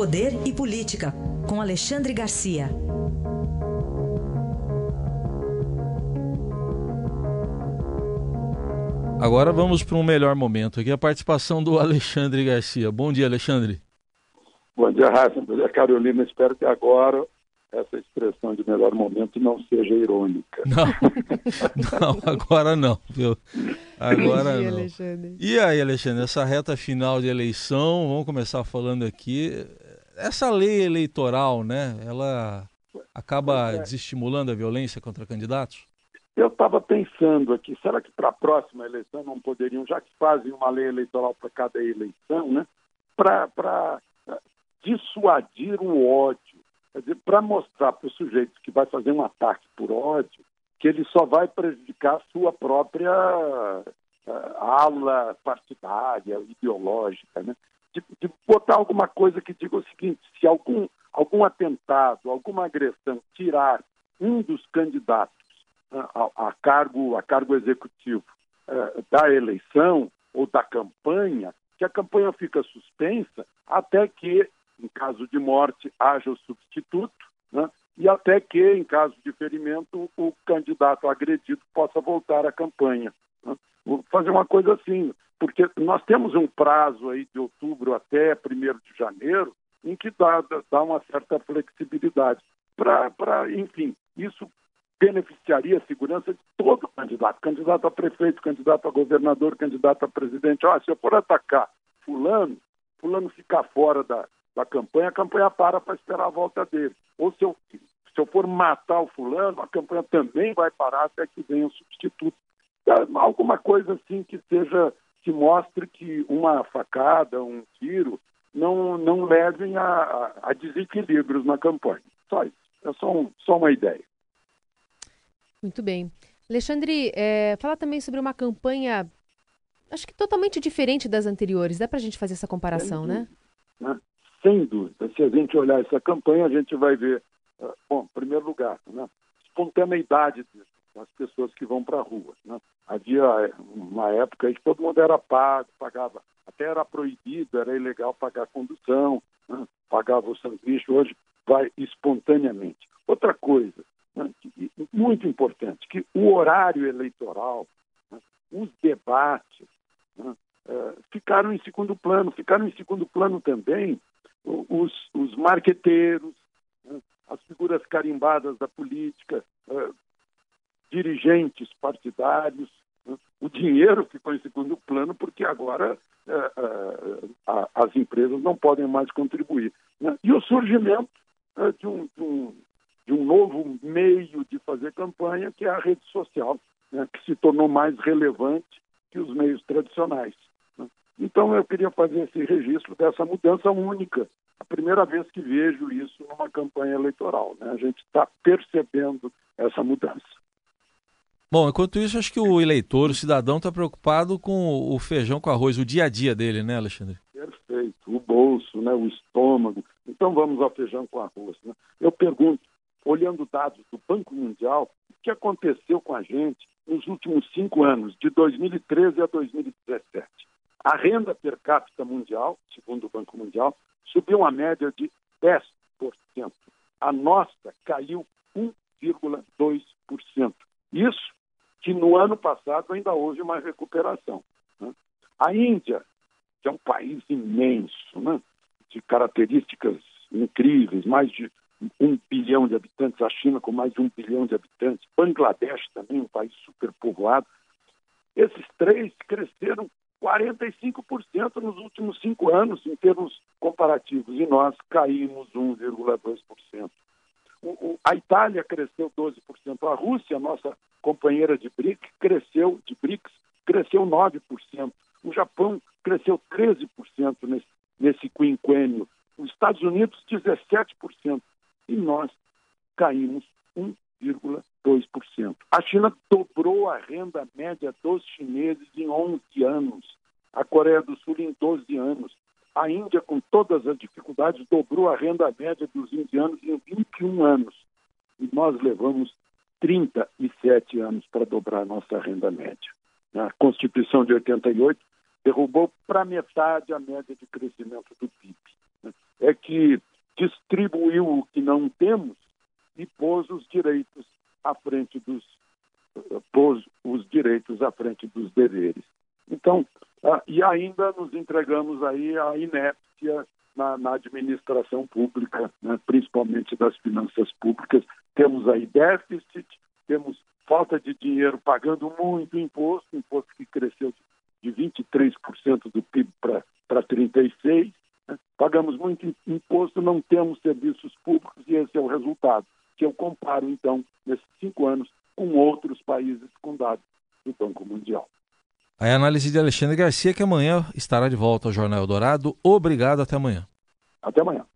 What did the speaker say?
Poder e Política, com Alexandre Garcia. Agora vamos para um melhor momento aqui, a participação do Alexandre Garcia. Bom dia, Alexandre. Bom dia, Rafa. Bom dia, Carolina. Espero que agora essa expressão de melhor momento não seja irônica. Não, não agora não, viu? Agora dia, não. Alexandre. E aí, Alexandre, essa reta final de eleição, vamos começar falando aqui. Essa lei eleitoral, né? Ela acaba é. desestimulando a violência contra candidatos? Eu estava pensando aqui, será que para a próxima eleição não poderiam, já que fazem uma lei eleitoral para cada eleição, né? Para dissuadir o ódio Quer dizer, para mostrar para o sujeito que vai fazer um ataque por ódio que ele só vai prejudicar a sua própria uh, ala partidária, ideológica, né? De, de, botar alguma coisa que diga o seguinte: se algum, algum atentado, alguma agressão tirar um dos candidatos uh, a, a, cargo, a cargo executivo uh, da eleição ou da campanha, que a campanha fica suspensa até que em caso de morte, haja o substituto, né? e até que, em caso de ferimento, o candidato agredido possa voltar à campanha. Né? Fazer uma coisa assim, porque nós temos um prazo aí de outubro até 1 de janeiro em que dá, dá uma certa flexibilidade. Para, enfim, isso beneficiaria a segurança de todo candidato, candidato a prefeito, candidato a governador, candidato a presidente. Ah, se eu for atacar fulano, fulano ficar fora da, da campanha, a campanha para para esperar a volta dele. Ou se eu, se eu for matar o fulano, a campanha também vai parar até que venha um substituto. É, alguma coisa assim que seja, que mostre que uma facada, um tiro, não, não levem a, a desequilíbrios na campanha. Só isso. É só, um, só uma ideia. Muito bem. Alexandre, é, fala também sobre uma campanha, acho que totalmente diferente das anteriores. Dá para a gente fazer essa comparação, né? né? sem dúvida. Se a gente olhar essa campanha, a gente vai ver, ah, bom, em primeiro lugar, né, espontaneidade das pessoas que vão para a rua. Né? Havia eh, uma época em que todo mundo era pago, pagava, até era proibido, era ilegal pagar condução, né? pagava o sanduíche, hoje vai espontaneamente. Outra coisa, né, muito importante, que o horário eleitoral, né, os debates, né, eh, ficaram em segundo plano. Ficaram em segundo plano também os, os marqueteiros, né, as figuras carimbadas da política, dirigentes partidários. Né, o dinheiro ficou em segundo plano porque agora uh, a, as empresas não podem mais contribuir. Né? E o surgimento de um, de, um, de, um, novo meio de fazer campanha, que é a rede social, né, que se tornou mais relevante que os meios tradicionais. Então, eu queria fazer esse registro dessa mudança única. A primeira vez que vejo isso numa campanha eleitoral. Né? A gente está percebendo essa mudança. Bom, enquanto isso, acho que o eleitor, o cidadão, está preocupado com o feijão com arroz, o dia a dia dele, né, Alexandre? Perfeito. O bolso, né, o estômago. Então, vamos ao feijão com arroz. Né? Eu pergunto, olhando dados do Banco Mundial, o que aconteceu com a gente nos últimos cinco anos, de 2013 a 2017? A renda per capita mundial, segundo o Banco Mundial, subiu uma média de 10%. A nossa caiu 1,2%. Isso que no ano passado ainda houve uma recuperação. Né? A Índia, que é um país imenso, né? de características incríveis, mais de um bilhão de habitantes, a China com mais de um bilhão de habitantes, Bangladesh também, um país superpovoado, esses três cresceram 45% nos últimos cinco anos, em termos comparativos, e nós caímos 1,2%. A Itália cresceu 12%, a Rússia, nossa companheira de BRIC, cresceu, de BRICS, cresceu 9%, o Japão cresceu 13% nesse, nesse quinquênio, os Estados Unidos 17%, e nós caímos 1,2%. A China dobrou a renda média dos chineses em 11 anos, a Coreia do Sul em 12 anos. A Índia, com todas as dificuldades, dobrou a renda média dos indianos em 21 anos. E nós levamos 37 anos para dobrar a nossa renda média. A Constituição de 88 derrubou para metade a média de crescimento do PIB. É que distribuiu o que não temos e pôs os direitos à frente dos pôs os direitos à frente dos deveres. Então, e ainda nos entregamos aí à inépcia na, na administração pública, né, principalmente das finanças públicas. Temos aí déficit, temos falta de dinheiro pagando muito imposto, imposto que cresceu de 23% do PIB para 36%. Né? Pagamos muito imposto, não temos serviços públicos e esse é o resultado. Que eu comparo, então, nesses cinco anos, com outros países com dados do Banco Mundial. A análise de Alexandre Garcia, que amanhã estará de volta ao Jornal Dourado. Obrigado, até amanhã. Até amanhã.